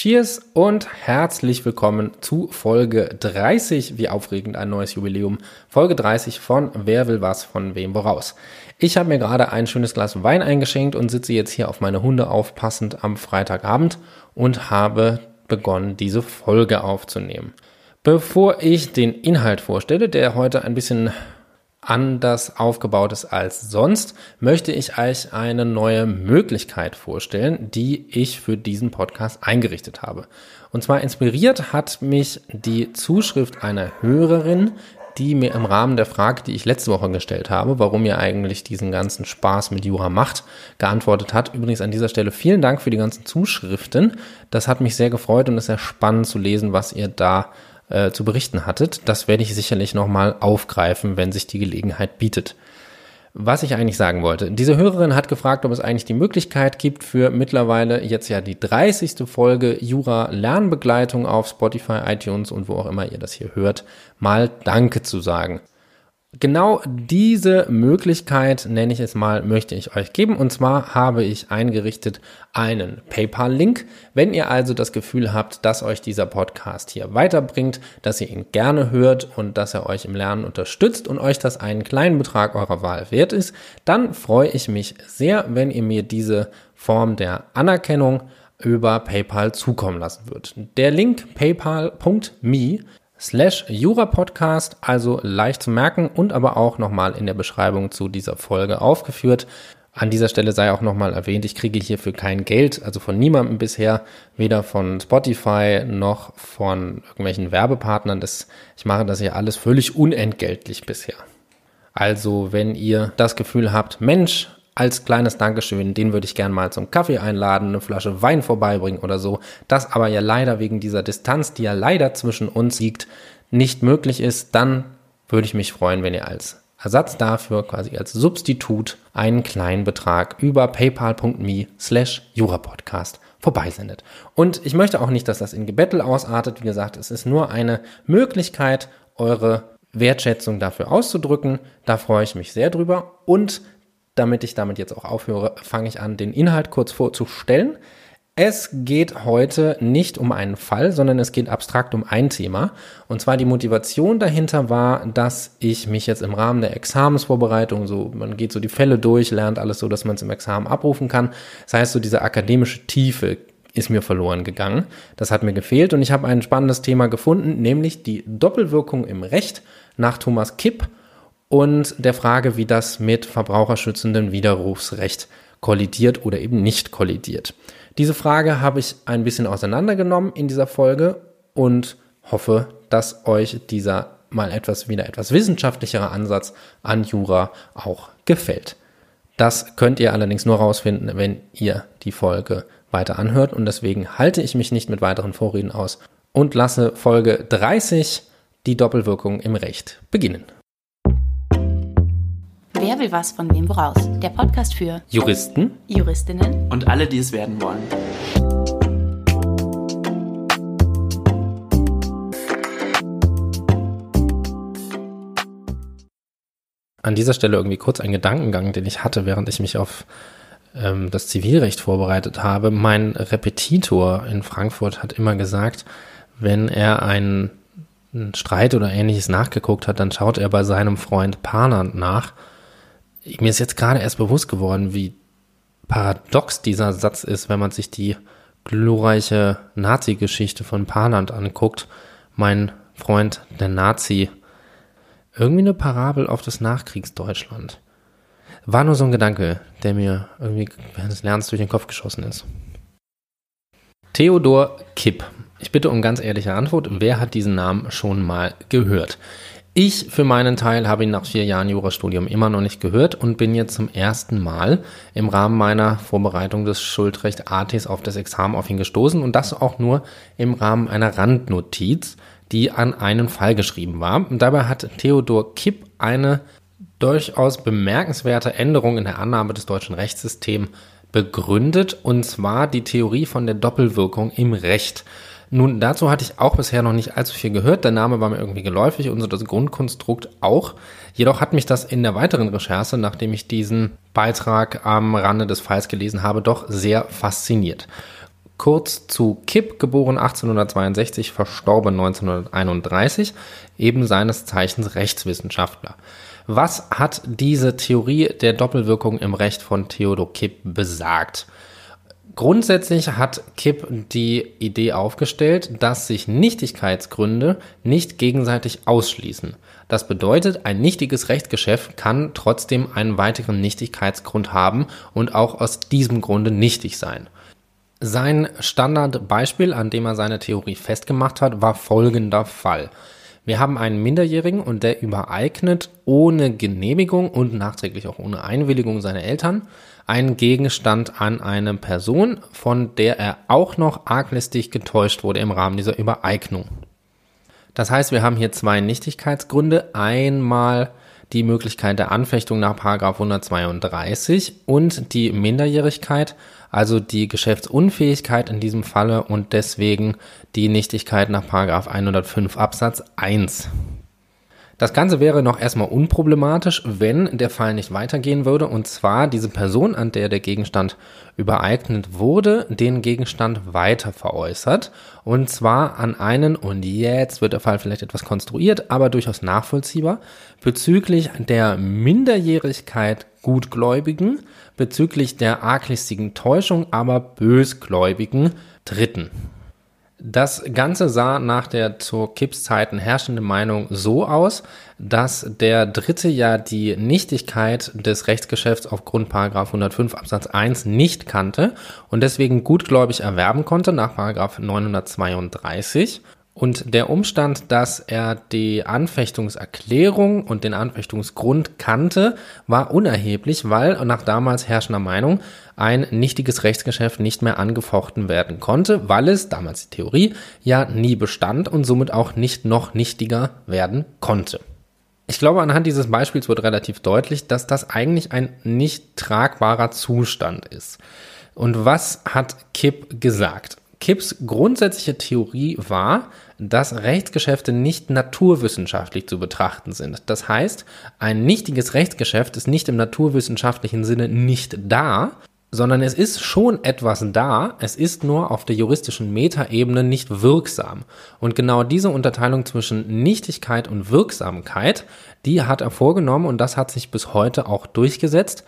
Cheers und herzlich willkommen zu Folge 30. Wie aufregend ein neues Jubiläum. Folge 30 von Wer will was von wem woraus. Ich habe mir gerade ein schönes Glas Wein eingeschenkt und sitze jetzt hier auf meine Hunde aufpassend am Freitagabend und habe begonnen, diese Folge aufzunehmen. Bevor ich den Inhalt vorstelle, der heute ein bisschen anders aufgebaut ist als sonst, möchte ich euch eine neue Möglichkeit vorstellen, die ich für diesen Podcast eingerichtet habe. Und zwar inspiriert hat mich die Zuschrift einer Hörerin, die mir im Rahmen der Frage, die ich letzte Woche gestellt habe, warum ihr eigentlich diesen ganzen Spaß mit Jura macht, geantwortet hat. Übrigens an dieser Stelle vielen Dank für die ganzen Zuschriften. Das hat mich sehr gefreut und es ist sehr spannend zu lesen, was ihr da äh, zu berichten hattet. Das werde ich sicherlich nochmal aufgreifen, wenn sich die Gelegenheit bietet. Was ich eigentlich sagen wollte. Diese Hörerin hat gefragt, ob es eigentlich die Möglichkeit gibt für mittlerweile jetzt ja die 30. Folge Jura Lernbegleitung auf Spotify, iTunes und wo auch immer ihr das hier hört, mal Danke zu sagen. Genau diese Möglichkeit, nenne ich es mal, möchte ich euch geben. Und zwar habe ich eingerichtet einen PayPal-Link. Wenn ihr also das Gefühl habt, dass euch dieser Podcast hier weiterbringt, dass ihr ihn gerne hört und dass er euch im Lernen unterstützt und euch das einen kleinen Betrag eurer Wahl wert ist, dann freue ich mich sehr, wenn ihr mir diese Form der Anerkennung über PayPal zukommen lassen wird. Der Link paypal.me slash Jura-Podcast, also leicht zu merken und aber auch nochmal in der Beschreibung zu dieser Folge aufgeführt. An dieser Stelle sei auch nochmal erwähnt, ich kriege hierfür kein Geld, also von niemandem bisher, weder von Spotify noch von irgendwelchen Werbepartnern. Das, ich mache das hier alles völlig unentgeltlich bisher. Also, wenn ihr das Gefühl habt, Mensch, als kleines Dankeschön, den würde ich gern mal zum Kaffee einladen, eine Flasche Wein vorbeibringen oder so. Das aber ja leider wegen dieser Distanz, die ja leider zwischen uns liegt, nicht möglich ist, dann würde ich mich freuen, wenn ihr als Ersatz dafür, quasi als Substitut, einen kleinen Betrag über paypal.me slash jurapodcast vorbeisendet. Und ich möchte auch nicht, dass das in Gebettel ausartet. Wie gesagt, es ist nur eine Möglichkeit, eure Wertschätzung dafür auszudrücken. Da freue ich mich sehr drüber. Und damit ich damit jetzt auch aufhöre, fange ich an, den Inhalt kurz vorzustellen. Es geht heute nicht um einen Fall, sondern es geht abstrakt um ein Thema. Und zwar die Motivation dahinter war, dass ich mich jetzt im Rahmen der Examensvorbereitung, so man geht so die Fälle durch, lernt alles so, dass man es im Examen abrufen kann. Das heißt, so diese akademische Tiefe ist mir verloren gegangen. Das hat mir gefehlt und ich habe ein spannendes Thema gefunden, nämlich die Doppelwirkung im Recht nach Thomas Kipp und der Frage, wie das mit verbraucherschützendem Widerrufsrecht kollidiert oder eben nicht kollidiert. Diese Frage habe ich ein bisschen auseinandergenommen in dieser Folge und hoffe, dass euch dieser mal etwas wieder etwas wissenschaftlichere Ansatz an Jura auch gefällt. Das könnt ihr allerdings nur rausfinden, wenn ihr die Folge weiter anhört und deswegen halte ich mich nicht mit weiteren Vorreden aus und lasse Folge 30 die Doppelwirkung im Recht beginnen. Wer will was von wem woraus? Der Podcast für Juristen, Juristinnen und alle, die es werden wollen. An dieser Stelle irgendwie kurz ein Gedankengang, den ich hatte, während ich mich auf ähm, das Zivilrecht vorbereitet habe. Mein Repetitor in Frankfurt hat immer gesagt, wenn er einen, einen Streit oder ähnliches nachgeguckt hat, dann schaut er bei seinem Freund Panand nach mir ist jetzt gerade erst bewusst geworden, wie paradox dieser Satz ist, wenn man sich die glorreiche Nazi-Geschichte von Panand anguckt. Mein Freund, der Nazi. Irgendwie eine Parabel auf das Nachkriegsdeutschland. War nur so ein Gedanke, der mir irgendwie während des Lernens durch den Kopf geschossen ist. Theodor Kipp. Ich bitte um ganz ehrliche Antwort. Wer hat diesen Namen schon mal gehört? Ich für meinen Teil habe ihn nach vier Jahren Jurastudium immer noch nicht gehört und bin jetzt zum ersten Mal im Rahmen meiner Vorbereitung des Schuldrecht ATs auf das Examen auf ihn gestoßen und das auch nur im Rahmen einer Randnotiz, die an einen Fall geschrieben war. Und dabei hat Theodor Kipp eine durchaus bemerkenswerte Änderung in der Annahme des deutschen Rechtssystems begründet, und zwar die Theorie von der Doppelwirkung im Recht. Nun, dazu hatte ich auch bisher noch nicht allzu viel gehört. Der Name war mir irgendwie geläufig und so das Grundkonstrukt auch. Jedoch hat mich das in der weiteren Recherche, nachdem ich diesen Beitrag am Rande des Falls gelesen habe, doch sehr fasziniert. kurz zu Kipp, geboren 1862, verstorben 1931, eben seines Zeichens Rechtswissenschaftler. Was hat diese Theorie der Doppelwirkung im Recht von Theodor Kipp besagt? Grundsätzlich hat Kipp die Idee aufgestellt, dass sich Nichtigkeitsgründe nicht gegenseitig ausschließen. Das bedeutet, ein nichtiges Rechtsgeschäft kann trotzdem einen weiteren Nichtigkeitsgrund haben und auch aus diesem Grunde nichtig sein. Sein Standardbeispiel, an dem er seine Theorie festgemacht hat, war folgender Fall. Wir haben einen Minderjährigen und der übereignet ohne Genehmigung und nachträglich auch ohne Einwilligung seiner Eltern einen Gegenstand an eine Person, von der er auch noch arglistig getäuscht wurde im Rahmen dieser Übereignung. Das heißt, wir haben hier zwei Nichtigkeitsgründe. Einmal die Möglichkeit der Anfechtung nach 132 und die Minderjährigkeit, also die Geschäftsunfähigkeit in diesem Falle und deswegen die Nichtigkeit nach 105 Absatz 1. Das Ganze wäre noch erstmal unproblematisch, wenn der Fall nicht weitergehen würde und zwar diese Person, an der der Gegenstand übereignet wurde, den Gegenstand weiter veräußert und zwar an einen, und jetzt wird der Fall vielleicht etwas konstruiert, aber durchaus nachvollziehbar, bezüglich der Minderjährigkeit Gutgläubigen, bezüglich der arglistigen Täuschung aber bösgläubigen Dritten. Das Ganze sah nach der zur Kipps-Zeiten herrschenden Meinung so aus, dass der Dritte ja die Nichtigkeit des Rechtsgeschäfts aufgrund 105 Absatz 1 nicht kannte und deswegen gutgläubig erwerben konnte nach 932 und der Umstand, dass er die Anfechtungserklärung und den Anfechtungsgrund kannte, war unerheblich, weil nach damals herrschender Meinung ein nichtiges Rechtsgeschäft nicht mehr angefochten werden konnte, weil es, damals die Theorie, ja nie bestand und somit auch nicht noch nichtiger werden konnte. Ich glaube, anhand dieses Beispiels wird relativ deutlich, dass das eigentlich ein nicht tragbarer Zustand ist. Und was hat Kipp gesagt? Kipps grundsätzliche Theorie war, dass Rechtsgeschäfte nicht naturwissenschaftlich zu betrachten sind. Das heißt, ein nichtiges Rechtsgeschäft ist nicht im naturwissenschaftlichen Sinne nicht da, sondern es ist schon etwas da, es ist nur auf der juristischen Metaebene nicht wirksam. Und genau diese Unterteilung zwischen Nichtigkeit und Wirksamkeit, die hat er vorgenommen und das hat sich bis heute auch durchgesetzt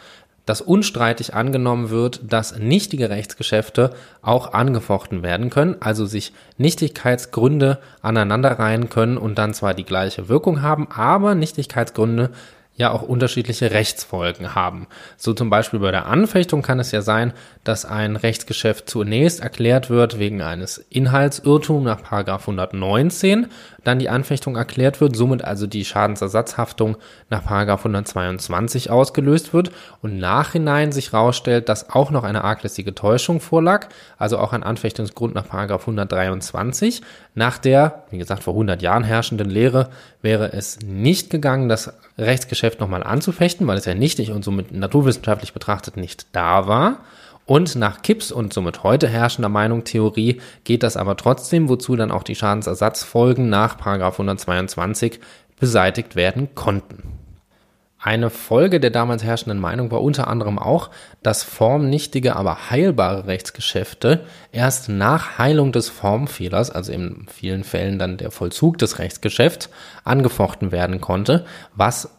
dass unstreitig angenommen wird, dass nichtige Rechtsgeschäfte auch angefochten werden können, also sich Nichtigkeitsgründe aneinanderreihen können und dann zwar die gleiche Wirkung haben, aber Nichtigkeitsgründe ja auch unterschiedliche Rechtsfolgen haben. So zum Beispiel bei der Anfechtung kann es ja sein, dass ein Rechtsgeschäft zunächst erklärt wird wegen eines Inhaltsirrtums nach 119, dann die Anfechtung erklärt wird, somit also die Schadensersatzhaftung nach 122 ausgelöst wird und nachhinein sich herausstellt, dass auch noch eine arglistige Täuschung vorlag, also auch ein Anfechtungsgrund nach 123. Nach der, wie gesagt, vor 100 Jahren herrschenden Lehre wäre es nicht gegangen, das Rechtsgeschäft nochmal anzufechten, weil es ja nichtig und somit naturwissenschaftlich betrachtet nicht da war. Und nach Kipps und somit heute herrschender Meinung Theorie geht das aber trotzdem, wozu dann auch die Schadensersatzfolgen nach 122 beseitigt werden konnten. Eine Folge der damals herrschenden Meinung war unter anderem auch, dass formnichtige, aber heilbare Rechtsgeschäfte erst nach Heilung des Formfehlers, also in vielen Fällen dann der Vollzug des Rechtsgeschäfts, angefochten werden konnte, was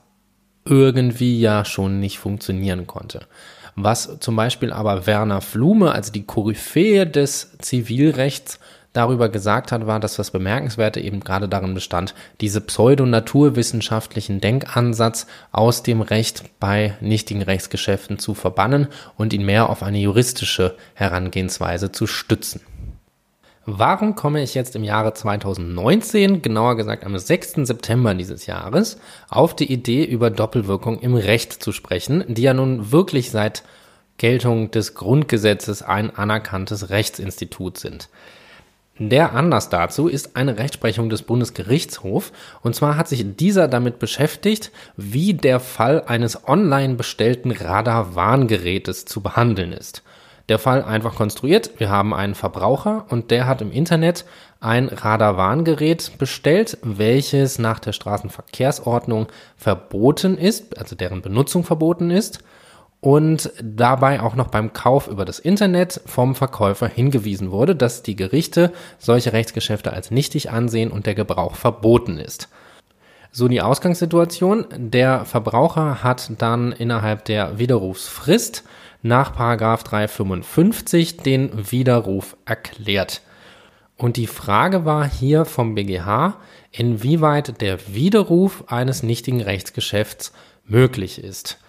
irgendwie ja schon nicht funktionieren konnte. Was zum Beispiel aber Werner Flume, also die Koryphäe des Zivilrechts, darüber gesagt hat, war, dass das Bemerkenswerte eben gerade darin bestand, diese pseudo-naturwissenschaftlichen Denkansatz aus dem Recht bei nichtigen Rechtsgeschäften zu verbannen und ihn mehr auf eine juristische Herangehensweise zu stützen. Warum komme ich jetzt im Jahre 2019, genauer gesagt am 6. September dieses Jahres, auf die Idee, über Doppelwirkung im Recht zu sprechen, die ja nun wirklich seit Geltung des Grundgesetzes ein anerkanntes Rechtsinstitut sind? Der Anlass dazu ist eine Rechtsprechung des Bundesgerichtshofs. Und zwar hat sich dieser damit beschäftigt, wie der Fall eines online bestellten Radarwarngerätes zu behandeln ist. Der Fall einfach konstruiert. Wir haben einen Verbraucher und der hat im Internet ein Radarwarngerät bestellt, welches nach der Straßenverkehrsordnung verboten ist, also deren Benutzung verboten ist. und dabei auch noch beim Kauf über das Internet vom Verkäufer hingewiesen wurde, dass die Gerichte solche Rechtsgeschäfte als nichtig ansehen und der Gebrauch verboten ist. So die Ausgangssituation. Der Verbraucher hat dann innerhalb der Widerrufsfrist nach 355 den Widerruf erklärt. Und die Frage war hier vom BGH, inwieweit der Widerruf eines nichtigen Rechtsgeschäfts möglich ist.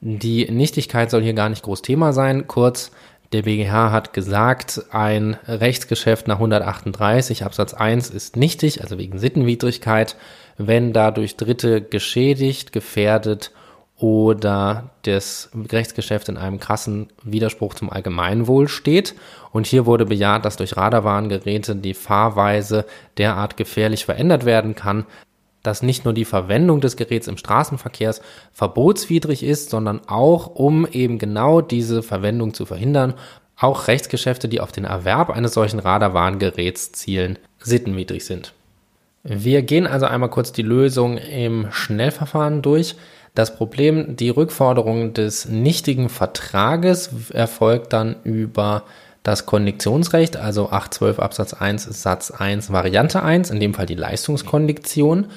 Die Nichtigkeit soll hier gar nicht groß Thema sein. Kurz, der BGH hat gesagt, ein Rechtsgeschäft nach 138 Absatz 1 ist nichtig, also wegen Sittenwidrigkeit, wenn dadurch Dritte geschädigt, gefährdet oder das Rechtsgeschäft in einem krassen Widerspruch zum Allgemeinwohl steht. Und hier wurde bejaht, dass durch Radarwarngeräte die Fahrweise derart gefährlich verändert werden kann, dass nicht nur die Verwendung des Geräts im Straßenverkehrs verbotswidrig ist, sondern auch, um eben genau diese Verwendung zu verhindern, auch Rechtsgeschäfte, die auf den Erwerb eines solchen Radarwarngeräts zielen, sittenwidrig sind. Wir gehen also einmal kurz die Lösung im Schnellverfahren durch. Das Problem, die Rückforderung des nichtigen Vertrages erfolgt dann über das Kondiktionsrecht, also 812 Absatz 1 Satz 1 Variante 1, in dem Fall die Leistungskondiktion.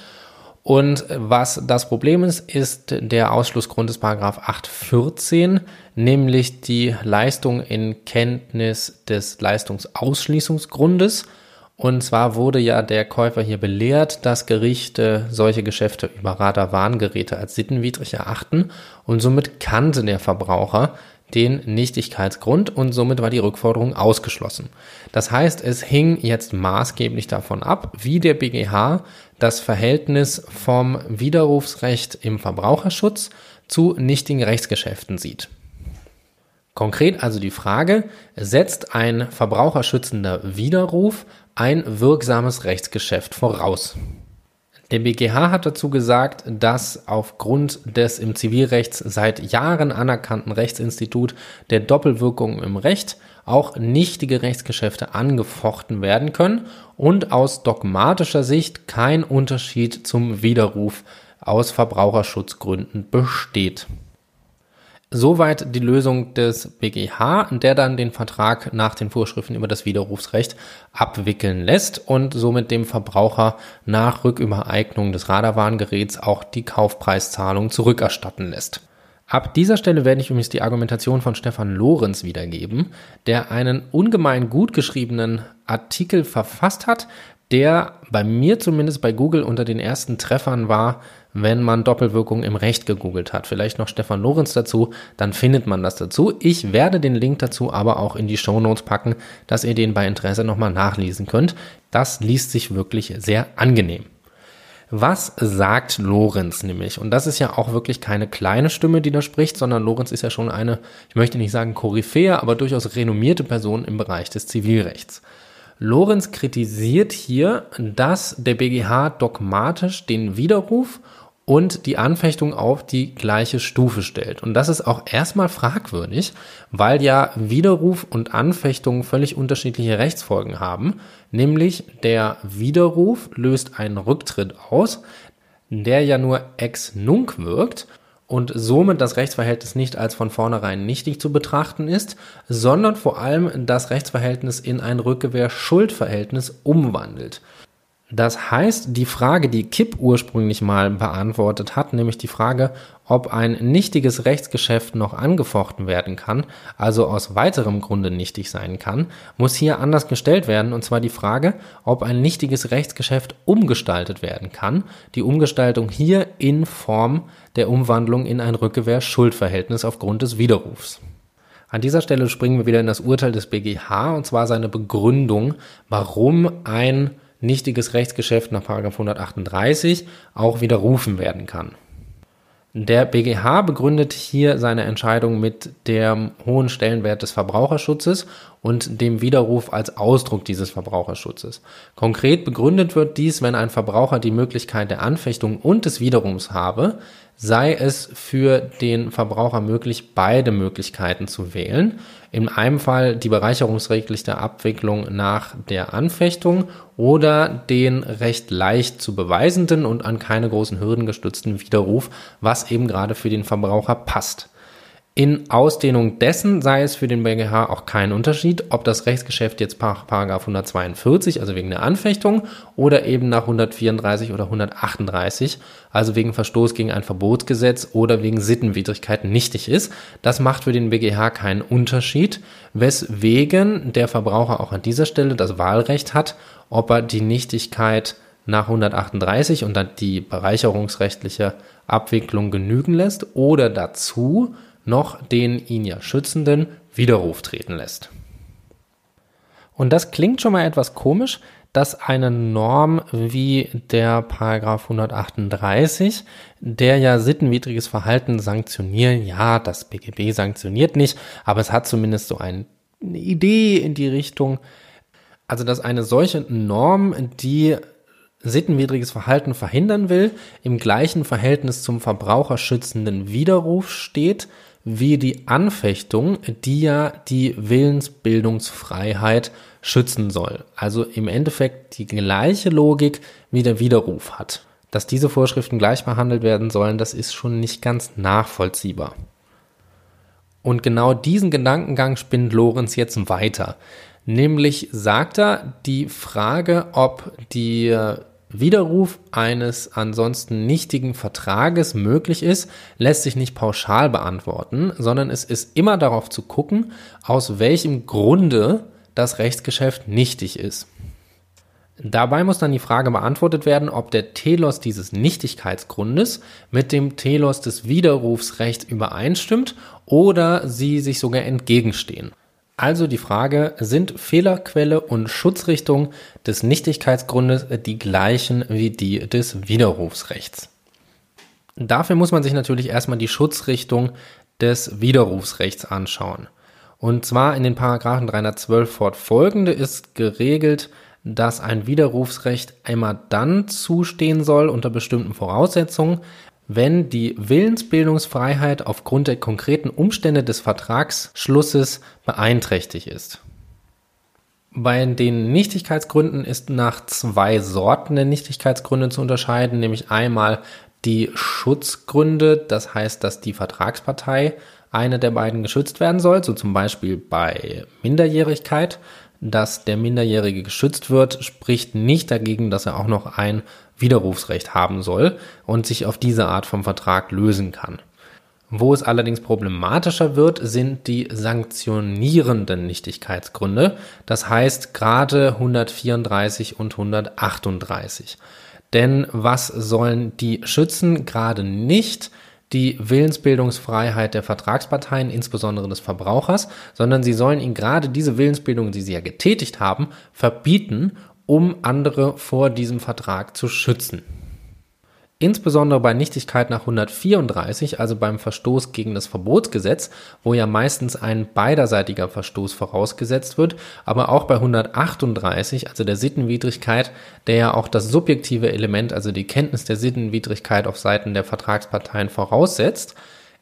Und was das Problem ist, ist der Ausschlussgrund des Paragraph 814, nämlich die Leistung in Kenntnis des Leistungsausschließungsgrundes. Und zwar wurde ja der Käufer hier belehrt, dass Gerichte solche Geschäfte über Radarwarngeräte als sittenwidrig erachten und somit kannte der Verbraucher den Nichtigkeitsgrund und somit war die Rückforderung ausgeschlossen. Das heißt, es hing jetzt maßgeblich davon ab, wie der BGH das Verhältnis vom Widerrufsrecht im Verbraucherschutz zu nichtigen Rechtsgeschäften sieht. Konkret also die Frage, setzt ein verbraucherschützender Widerruf ein wirksames Rechtsgeschäft voraus? Der BGH hat dazu gesagt, dass aufgrund des im Zivilrechts seit Jahren anerkannten Rechtsinstitut der Doppelwirkung im Recht auch nichtige Rechtsgeschäfte angefochten werden können und aus dogmatischer Sicht kein Unterschied zum Widerruf aus Verbraucherschutzgründen besteht. Soweit die Lösung des BGH, der dann den Vertrag nach den Vorschriften über das Widerrufsrecht abwickeln lässt und somit dem Verbraucher nach Rückübereignung des Radarwarngeräts auch die Kaufpreiszahlung zurückerstatten lässt. Ab dieser Stelle werde ich übrigens die Argumentation von Stefan Lorenz wiedergeben, der einen ungemein gut geschriebenen Artikel verfasst hat, der bei mir zumindest bei Google unter den ersten Treffern war, wenn man Doppelwirkung im Recht gegoogelt hat. Vielleicht noch Stefan Lorenz dazu, dann findet man das dazu. Ich werde den Link dazu aber auch in die Show Notes packen, dass ihr den bei Interesse nochmal nachlesen könnt. Das liest sich wirklich sehr angenehm. Was sagt Lorenz nämlich? Und das ist ja auch wirklich keine kleine Stimme, die da spricht, sondern Lorenz ist ja schon eine, ich möchte nicht sagen Koryphäe, aber durchaus renommierte Person im Bereich des Zivilrechts. Lorenz kritisiert hier, dass der BGH dogmatisch den Widerruf und die Anfechtung auf die gleiche Stufe stellt. Und das ist auch erstmal fragwürdig, weil ja Widerruf und Anfechtung völlig unterschiedliche Rechtsfolgen haben. Nämlich der Widerruf löst einen Rücktritt aus, der ja nur ex nunc wirkt und somit das Rechtsverhältnis nicht als von vornherein nichtig zu betrachten ist, sondern vor allem das Rechtsverhältnis in ein Rückgewehr-Schuldverhältnis umwandelt. Das heißt, die Frage, die Kipp ursprünglich mal beantwortet hat, nämlich die Frage, ob ein nichtiges Rechtsgeschäft noch angefochten werden kann, also aus weiterem Grunde nichtig sein kann, muss hier anders gestellt werden, und zwar die Frage, ob ein nichtiges Rechtsgeschäft umgestaltet werden kann, die Umgestaltung hier in Form der Umwandlung in ein Rückgewehr-Schuldverhältnis aufgrund des Widerrufs. An dieser Stelle springen wir wieder in das Urteil des BGH, und zwar seine Begründung, warum ein nichtiges Rechtsgeschäft nach 138 auch widerrufen werden kann. Der BGH begründet hier seine Entscheidung mit dem hohen Stellenwert des Verbraucherschutzes und dem Widerruf als Ausdruck dieses Verbraucherschutzes. Konkret begründet wird dies, wenn ein Verbraucher die Möglichkeit der Anfechtung und des Widerrufs habe, sei es für den Verbraucher möglich, beide Möglichkeiten zu wählen. In einem Fall die bereicherungsrechtliche Abwicklung nach der Anfechtung oder den recht leicht zu beweisenden und an keine großen Hürden gestützten Widerruf, was eben gerade für den Verbraucher passt. In Ausdehnung dessen sei es für den BGH auch kein Unterschied, ob das Rechtsgeschäft jetzt Paragraph 142, also wegen der Anfechtung, oder eben nach 134 oder 138, also wegen Verstoß gegen ein Verbotsgesetz oder wegen Sittenwidrigkeit nichtig ist. Das macht für den BGH keinen Unterschied, weswegen der Verbraucher auch an dieser Stelle das Wahlrecht hat, ob er die Nichtigkeit nach 138 und dann die bereicherungsrechtliche Abwicklung genügen lässt oder dazu noch den ihn ja schützenden Widerruf treten lässt. Und das klingt schon mal etwas komisch, dass eine Norm wie der Paragraph 138, der ja sittenwidriges Verhalten sanktionieren, ja, das BGB sanktioniert nicht, aber es hat zumindest so eine Idee in die Richtung, also dass eine solche Norm, die sittenwidriges Verhalten verhindern will, im gleichen Verhältnis zum verbraucherschützenden Widerruf steht, wie die Anfechtung, die ja die Willensbildungsfreiheit schützen soll. Also im Endeffekt die gleiche Logik wie der Widerruf hat. Dass diese Vorschriften gleich behandelt werden sollen, das ist schon nicht ganz nachvollziehbar. Und genau diesen Gedankengang spinnt Lorenz jetzt weiter. Nämlich sagt er, die Frage, ob die Widerruf eines ansonsten nichtigen Vertrages möglich ist, lässt sich nicht pauschal beantworten, sondern es ist immer darauf zu gucken, aus welchem Grunde das Rechtsgeschäft nichtig ist. Dabei muss dann die Frage beantwortet werden, ob der Telos dieses Nichtigkeitsgrundes mit dem Telos des Widerrufsrechts übereinstimmt oder sie sich sogar entgegenstehen. Also die Frage, sind Fehlerquelle und Schutzrichtung des Nichtigkeitsgrundes die gleichen wie die des Widerrufsrechts? Dafür muss man sich natürlich erstmal die Schutzrichtung des Widerrufsrechts anschauen. Und zwar in den Paragraphen 312 fortfolgende ist geregelt, dass ein Widerrufsrecht einmal dann zustehen soll unter bestimmten Voraussetzungen, wenn die Willensbildungsfreiheit aufgrund der konkreten Umstände des Vertragsschlusses beeinträchtigt ist. Bei den Nichtigkeitsgründen ist nach zwei Sorten der Nichtigkeitsgründe zu unterscheiden, nämlich einmal die Schutzgründe, das heißt, dass die Vertragspartei eine der beiden geschützt werden soll, so zum Beispiel bei Minderjährigkeit, dass der Minderjährige geschützt wird, spricht nicht dagegen, dass er auch noch ein Widerrufsrecht haben soll und sich auf diese Art vom Vertrag lösen kann. Wo es allerdings problematischer wird, sind die sanktionierenden Nichtigkeitsgründe, das heißt gerade 134 und 138. Denn was sollen die schützen? Gerade nicht die Willensbildungsfreiheit der Vertragsparteien, insbesondere des Verbrauchers, sondern sie sollen ihnen gerade diese Willensbildung, die sie ja getätigt haben, verbieten um andere vor diesem Vertrag zu schützen. Insbesondere bei Nichtigkeit nach 134, also beim Verstoß gegen das Verbotsgesetz, wo ja meistens ein beiderseitiger Verstoß vorausgesetzt wird, aber auch bei 138, also der Sittenwidrigkeit, der ja auch das subjektive Element, also die Kenntnis der Sittenwidrigkeit auf Seiten der Vertragsparteien voraussetzt,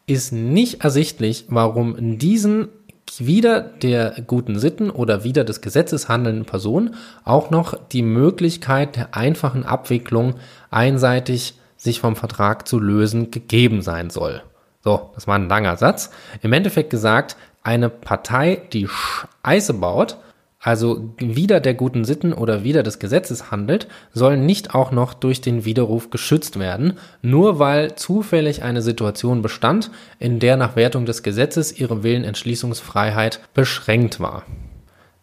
ist nicht ersichtlich, warum diesen wieder der guten Sitten oder wieder des Gesetzes handelnden Person auch noch die Möglichkeit der einfachen Abwicklung einseitig sich vom Vertrag zu lösen gegeben sein soll. So, das war ein langer Satz. Im Endeffekt gesagt, eine Partei, die Scheiße baut, also wieder der guten Sitten oder wieder des Gesetzes handelt, soll nicht auch noch durch den Widerruf geschützt werden, nur weil zufällig eine Situation bestand, in der nach Wertung des Gesetzes ihre Willenentschließungsfreiheit beschränkt war.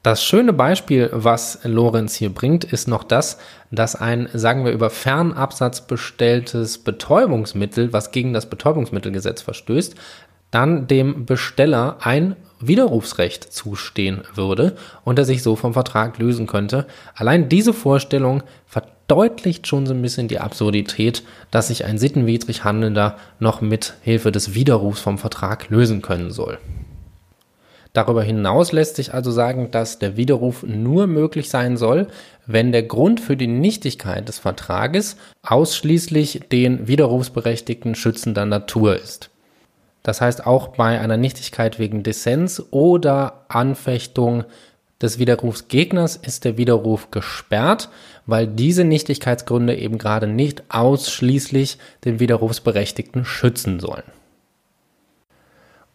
Das schöne Beispiel, was Lorenz hier bringt, ist noch das, dass ein, sagen wir, über Fernabsatz bestelltes Betäubungsmittel, was gegen das Betäubungsmittelgesetz verstößt, dann dem Besteller ein Widerrufsrecht zustehen würde und er sich so vom Vertrag lösen könnte. Allein diese Vorstellung verdeutlicht schon so ein bisschen die Absurdität, dass sich ein sittenwidrig Handelnder noch mit Hilfe des Widerrufs vom Vertrag lösen können soll. Darüber hinaus lässt sich also sagen, dass der Widerruf nur möglich sein soll, wenn der Grund für die Nichtigkeit des Vertrages ausschließlich den Widerrufsberechtigten schützender Natur ist. Das heißt, auch bei einer Nichtigkeit wegen Dissens oder Anfechtung des Widerrufsgegners ist der Widerruf gesperrt, weil diese Nichtigkeitsgründe eben gerade nicht ausschließlich den Widerrufsberechtigten schützen sollen.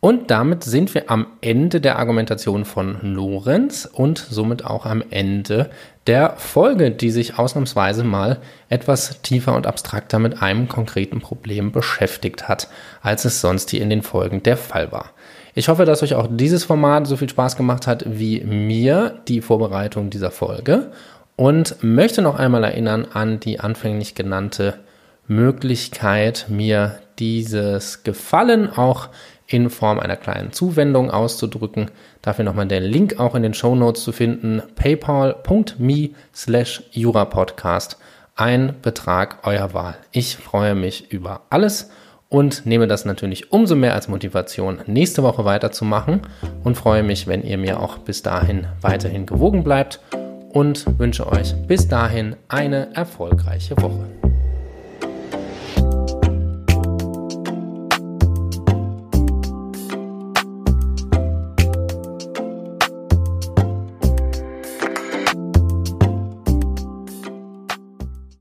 Und damit sind wir am Ende der Argumentation von Lorenz und somit auch am Ende der Folge, die sich ausnahmsweise mal etwas tiefer und abstrakter mit einem konkreten Problem beschäftigt hat, als es sonst hier in den Folgen der Fall war. Ich hoffe, dass euch auch dieses Format so viel Spaß gemacht hat wie mir die Vorbereitung dieser Folge und möchte noch einmal erinnern an die anfänglich genannte Möglichkeit, mir dieses Gefallen auch in Form einer kleinen Zuwendung auszudrücken. Dafür nochmal der Link auch in den Show Notes zu finden. paypal.me slash jurapodcast. Ein Betrag eurer Wahl. Ich freue mich über alles und nehme das natürlich umso mehr als Motivation, nächste Woche weiterzumachen und freue mich, wenn ihr mir auch bis dahin weiterhin gewogen bleibt und wünsche euch bis dahin eine erfolgreiche Woche.